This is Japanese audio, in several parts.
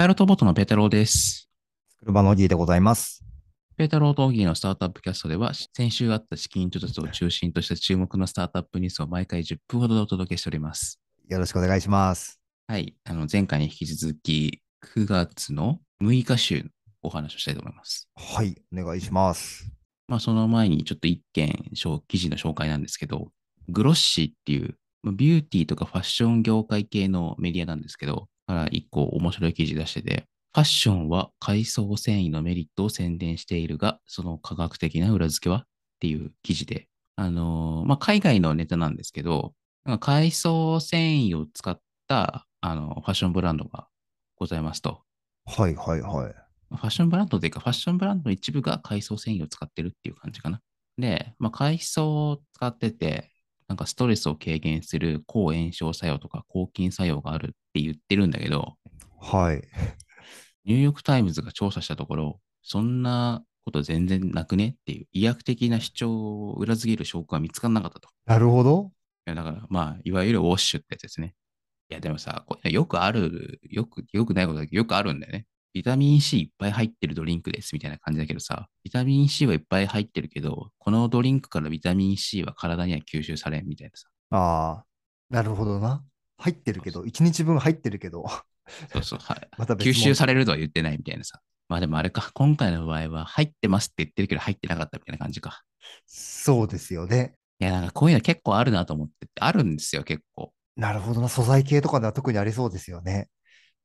パイロットボートのペータローです。車の D でございます。ペータローとオギーのスタートアップキャストでは、先週あった資金調達を中心とした注目のスタートアップニュースを毎回10分ほどでお届けしております。よろしくお願いします。はい。あの、前回に引き続き、9月の6日週のお話をしたいと思います。はい、お願いします。まあ、その前にちょっと一件、小記事の紹介なんですけど、グロッシーっていう、まあビューティーとかファッション業界系のメディアなんですけど、から一個面白い記事出してて、ファッションは海藻繊維のメリットを宣伝しているが、その科学的な裏付けはっていう記事で、あのーまあ、海外のネタなんですけど、なんか海藻繊維を使ったあのファッションブランドがございますと。はいはいはい。ファッションブランドというか、ファッションブランドの一部が海藻繊維を使ってるっていう感じかな。で、まあ、海藻を使ってて、なんかストレスを軽減する抗炎症作用とか抗菌作用があるって言ってるんだけど、はい。ニューヨークタイムズが調査したところ、そんなこと全然なくねっていう医薬的な主張を裏付ける証拠が見つからなかったと。なるほど。いやだから、まあ、いわゆるウォッシュってやつですね。いや、でもさ、これよくある、よく、よくないことだけど、よくあるんだよね。ビタミン C いっぱい入ってるドリンクですみたいな感じだけどさ、ビタミン C はいっぱい入ってるけど、このドリンクからビタミン C は体には吸収されんみたいなさ。ああ、なるほどな。入ってるけど、1日分入ってるけど、そうそう、はい。また吸収されるとは言ってないみたいなさ。まあでもあれか、今回の場合は入ってますって言ってるけど入ってなかったみたいな感じか。そうですよね。いや、なんかこういうの結構あるなと思ってて、あるんですよ、結構。なるほどな。素材系とかでは特にありそうですよね。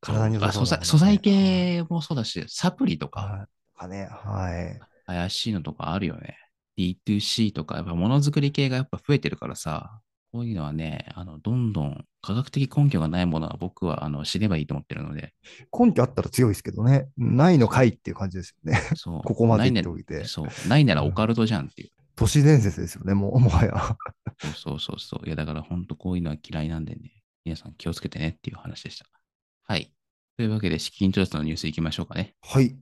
体にそうね材素材系もそうだし、サプリとか、はい。かね、はい。怪しいのとかあるよね。D2C とか、やっぱものづくり系がやっぱ増えてるからさ、こういうのはね、あの、どんどん科学的根拠がないものは僕はあの知ればいいと思ってるので、根拠あったら強いですけどね。ないのかいっていう感じですよね。そう。ここまで言っておいて。そう。ないならオカルトじゃんっていう。都市伝説ですよね、もう、もはや。そうそうそうそう。いや、だから本当こういうのは嫌いなんでね、皆さん気をつけてねっていう話でした。はい。というわけで、資金調達のニュースいきましょうかね。はい。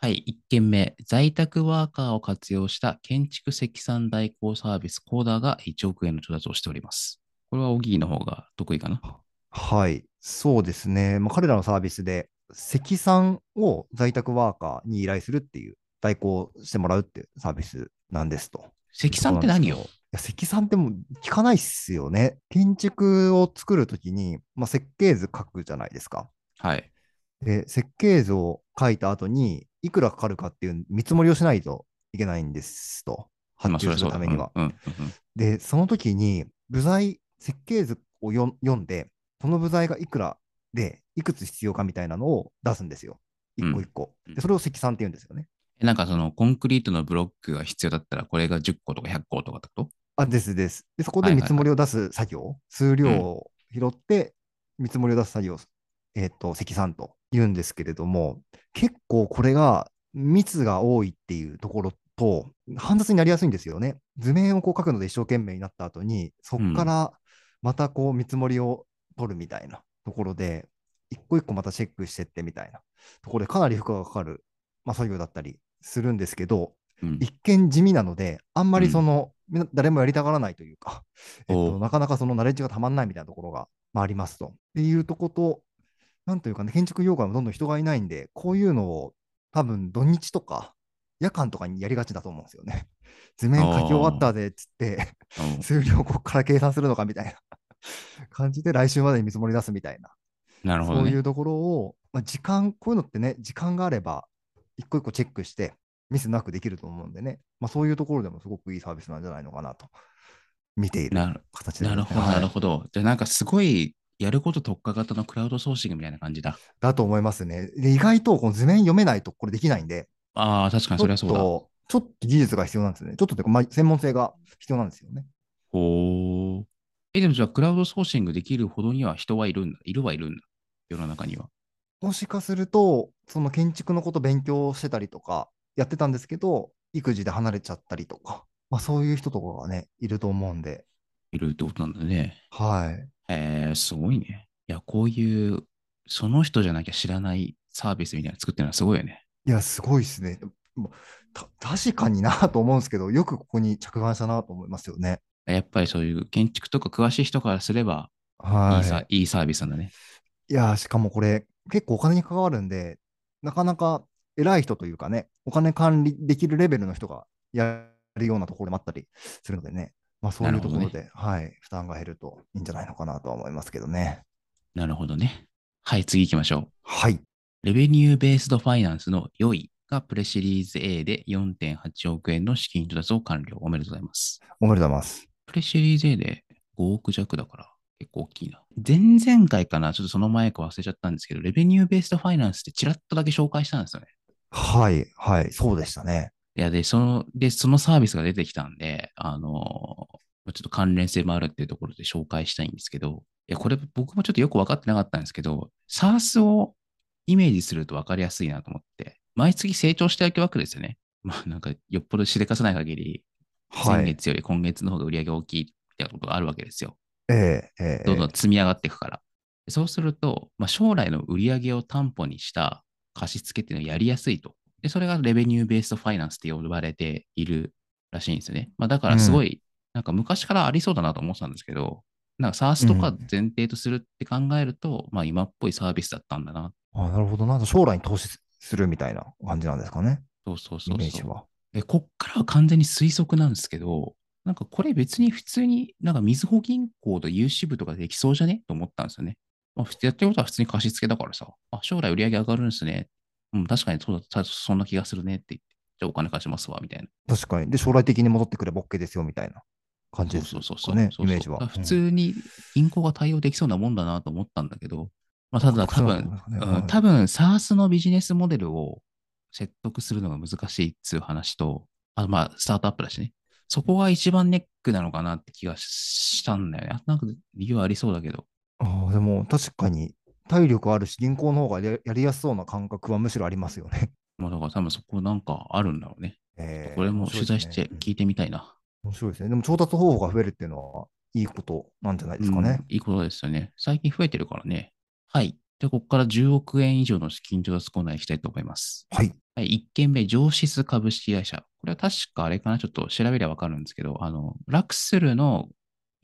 はい、1件目、在宅ワーカーを活用した建築積算代行サービスコーダーが1億円の調達をしております。これはオギーの方が得意かな？はい、そうですね。まあ、彼らのサービスで、積算を在宅ワーカーに依頼するっていう、代行してもらうっていうサービスなんですと。積算って何よいや積算ってもう聞かないっすよね。建築を作るときに、まあ、設計図書くじゃないですか。はい。で、設計図を書いた後に、いくらかかるかっていう見積もりをしないといけないんですと。発注す。るためには。で、その時に、部材、設計図をよ読んで、この部材がいくらで、いくつ必要かみたいなのを出すんですよ。一個一個。うんで、それを積算って言うんですよね。えなんかそのコンクリートのブロックが必要だったら、これが10個とか100個とかってこと？あ、ですです。で、そこで見積もりを出す作業、数量を拾って、見積もりを出す作業、えっ、と、積算と言うんですけれども、結構これが密が多いっていうところと、煩雑になりやすいんですよね。図面をこう書くので一生懸命になった後に、そこからまたこう見積もりを取るみたいなところで、一個一個またチェックしてってみたいなところでかなり負荷がかかる、まあ、作業だったりするんですけど、うん。一見地味なので、あんまりその、みんな誰もやりたがらないというか、えっと、なかなかそのナレッジがたまんないみたいなところが、まあ、ありますと。っていうとこと、なんというかね、建築業界もどんどん人がいないんで、こういうのを多分土日とか夜間とかにやりがちだと思うんですよね。図面書き終わったでっつって、うん。数量ここから計算するのかみたいな。感じで来週までに見積もり出すみたいな、なるほどね。そういうところを、まあ、時間、こういうのってね、時間があれば、一個一個チェックして、ミスなくできると思うんでね、まあ、そういうところでもすごくいいサービスなんじゃないのかなと、見ている形で、なるほど、なるほど。じゃあなんかすごいやること特化型のクラウドソーシングみたいな感じだ。だと思いますね。で意外とこの図面読めないとこれできないんで、ああ、確かにそれはそうだ。と、ちょっと技術が必要なんですよね。ちょっとというか、まあ、専門性が必要なんですよね。ほう。え、でもじゃあクラウドソーシングできるほどには人はいるんだ。いるはいるんだ。世の中には。もしかすると、その建築のこと勉強してたりとか、やってたんですけど、育児で離れちゃったりとか、まあ、そういう人とかがね、いると思うんで、いるってことなんだね。はい。へえ、すごいね。いや、こういう、その人じゃなきゃ知らないサービスみたいなの作ってるのはすごいよね。いや、すごいですね。確かになと思うんですけど、よくここに着眼したなと思いますよね。やっぱりそういう建築とか詳しい人からすれば、いいさはいいいサービスなんだね。い。いや、しかもこれ、結構お金に関わるんで、なかなか偉い人というかね、お金管理できるレベルの人がやるようなところもあったりするのでね、まあそういうところで、はい、負担が減るといいんじゃないのかなとは思いますけどね。なるほどね。はい、次行きましょう。はい。レベニューベースドファイナンスの良いがプレシリーズ A で4.8億円の資金調達を完了。おめでとうございます。おめでとうございます。プレシリーズ A で5億弱だから結構大きいな。前々回かなちょっとその前か忘れちゃったんですけど、レベニューベースドファイナンスってちらっとだけ紹介したんですよね。はい、はい、そうでしたね。いや、で、その、で、そのサービスが出てきたんで、あのちょっと関連性もあるっていうところで紹介したいんですけど、いや、これ僕もちょっとよく分かってなかったんですけど、SARS をイメージすると分かりやすいなと思って、毎月成長していくわけですよね。まあなんかよっぽどしでかさない限り、はい。先月より今月の方が売り上げ大きいみたいなことがあるわけですよ。ええええどんどん積み上がっていくから。そうすると、まあ、将来の売り上げを担保にした貸付っていうのをやりやすいと。で、それがレベニューベーストファイナンスって呼ばれているらしいんですよね。まあ、だからすごい、なんか昔からありそうだなと思ってたんですけど、なんか SARS とか前提とするって考えると、まあ今っぽいサービスだったんだな。あなるほどな。将来に投資するみたいな感じなんですかね。そうそうイそうそう。メージは。え、こっからは完全に推測なんですけど、なんかこれ別に普通になんかみずほ銀行と融資部とかできそうじゃね？と思ったんですよね。まあ、やってることは普通に貸し付けだからさ、あ、将来売り上げ上がるんですね。うん、確かにそうだ、そんな気がするねって言って、じゃあお金貸しますわ、みたいな。確かに。で、将来的に戻ってくれば OK ですよみたいな感じですそうそうそうそうイメージは。普通に銀行が対応できそうなもんだなと思ったんだけど、まあ、ただ多分、うん、多分 SARS のビジネスモデルを説得するのが難しいっつう話と、あまあ、スタートアップだしね。そこが一番ネックなのかなって気がしたんだよね。なんか理由ありそうだけど。ああ、でも確かに体力あるし、銀行の方がやりやすそうな感覚はむしろありますよね。まあだから多分そこなんかあるんだろうね。えーこれも取材して聞いてみたいな。面白いですね。でも調達方法が増えるっていうのはいいことなんじゃないですかね。うんいいことですよね。最近増えてるからね。はい。で、ここから10億円以上の資金調達コーナー行きたいと思います。はい。はい、1件目、上質株式会社。これは確かあれかな、ちょっと調べればわかるんですけど、あの、ラクスルの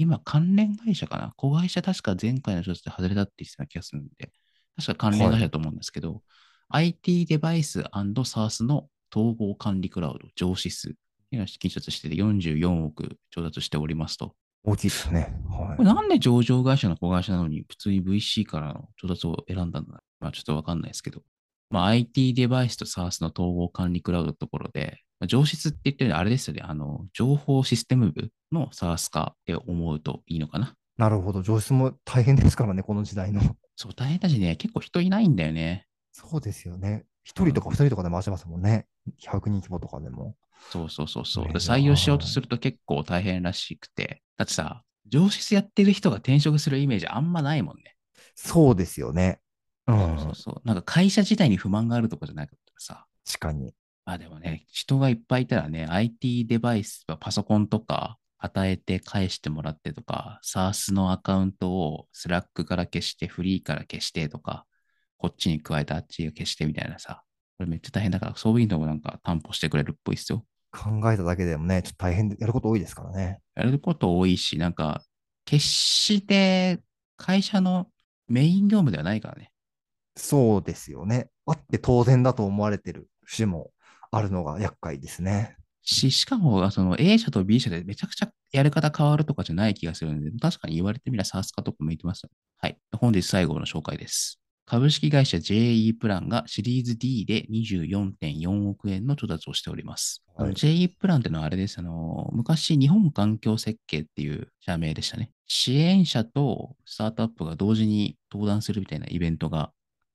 今関連会社かな？子会社確か前回の調査で外れたって言ってた気がするんで、確か関連会社だと思うんですけど、IT デバイス &SARS の統合管理クラウド、上質が資金調達してて44億調達しておりますと。大きいですね。はこれなんで上場会社の子会社なのに普通に VC からの調達を選んだんだまあちょっとわかんないですけど。まあ IT デバイスと SARS の統合管理クラウドのところで、まあ、上質って言ってるのはあれですよね。あの、情報システム部の SARS 化って思うといいのかな。い。なるほど。上質も大変ですからね、この時代の。そう、大変だしね、結構人いないんだよね。そうですよね。一人とか二人とかで回してますもんね。100人規模とかでも。そうそうそうそう。採用しようとすると結構大変らしくて。だってさ、上質やってる人が転職するイメージあんまないもんね。そうですよね。うん。そうそうそう。なんか会社自体に不満があるとかじゃなかったらさ。確かに。まあでもね、人がいっぱいいたらね、IT デバイス、パソコンとか与えて返してもらってとか、SARS のアカウントを Slack から消して、フリーから消してとか、こっちに加えてあっちが消してみたいなさ、これめっちゃ大変だから、そういうのもなんか担保してくれるっぽいですよ。考えただけでもね、ちょっと大変で、やること多いですからね。やること多いし、なんか、決して会社のメイン業務ではないからね。そうですよね。あって当然だと思われてる節もあるのが厄介ですね。し、しかも、その A 社と B 社でめちゃくちゃやり方変わるとかじゃない気がするので、確かに言われてみれば SARS 化とか向いてますよ。はい。本日最後の紹介です。株式会社 JE プランがシリーズ D で24.4億円の調達をしております。はい JE プランってのはあれです。あの、昔日本環境設計っていう社名でしたね。支援者とスタートアップが同時に登壇するみたいなイベントが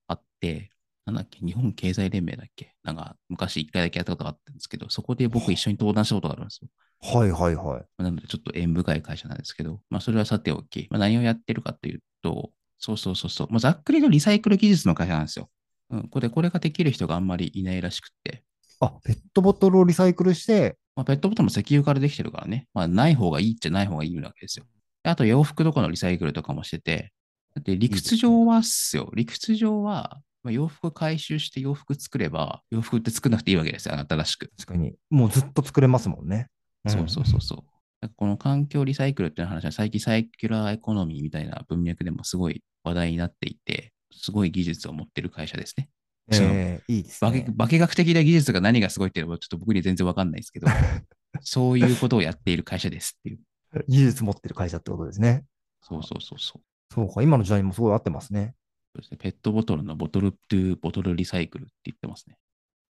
あって、なんだっけ、日本経済連盟だっけ？なんか昔一回だけやったことがあったんですけど、そこで僕一緒に登壇したことがあるんですよ。はいはいはい。なのでちょっと縁深い会社なんですけど、まあそれはさておき、まあ、何をやってるかというと、そうそうそうそう、まあ、ざっくりとリサイクル技術の会社なんですよ。うん、これ、これができる人があんまりいないらしくって、あ、ペットボトルをリサイクルして、まあ、ペットボトルも石油からできてるからね、まあない方がいいっちゃない方がいいわけですよ。であと洋服とかのリサイクルとかもしてて、だって理屈上はっすよ。理屈上は、まあ、洋服回収して洋服作れば、洋服って作らなくていいわけですよ、新しく。確かに、もうずっと作れますもんね。んそうそうそうそう。この環境リサイクルっていう話は最近サーキュラーエコノミーみたいな文脈でもすごい話題になっていて、すごい技術を持ってる会社ですね。えーいいです化ね。化学的な技術が何がすごいっていうのはちょっと僕には全然わかんないですけど、そういうことをやっている会社ですっていう。技術持ってる会社ってことですね。そうそうそうそう。そうか、今の時代にもすごい合ってますね。そうですね。ペットボトルの bottle to bottle リサイクルって言ってますね。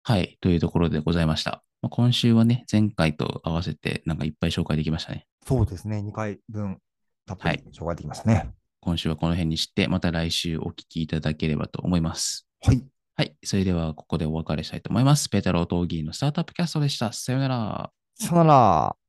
はい。というところでございました。まあ、今週はね、前回と合わせてなんかいっぱい紹介できましたね。そうですね。2回分たっぷはいり紹介できますね。今週はこの辺にして、また来週お聞きいただければと思います。はい。はい。それではここでお別れしたいと思います。ペータロー・トーギーのスタートアップキャストでした。さようなら。さよなら。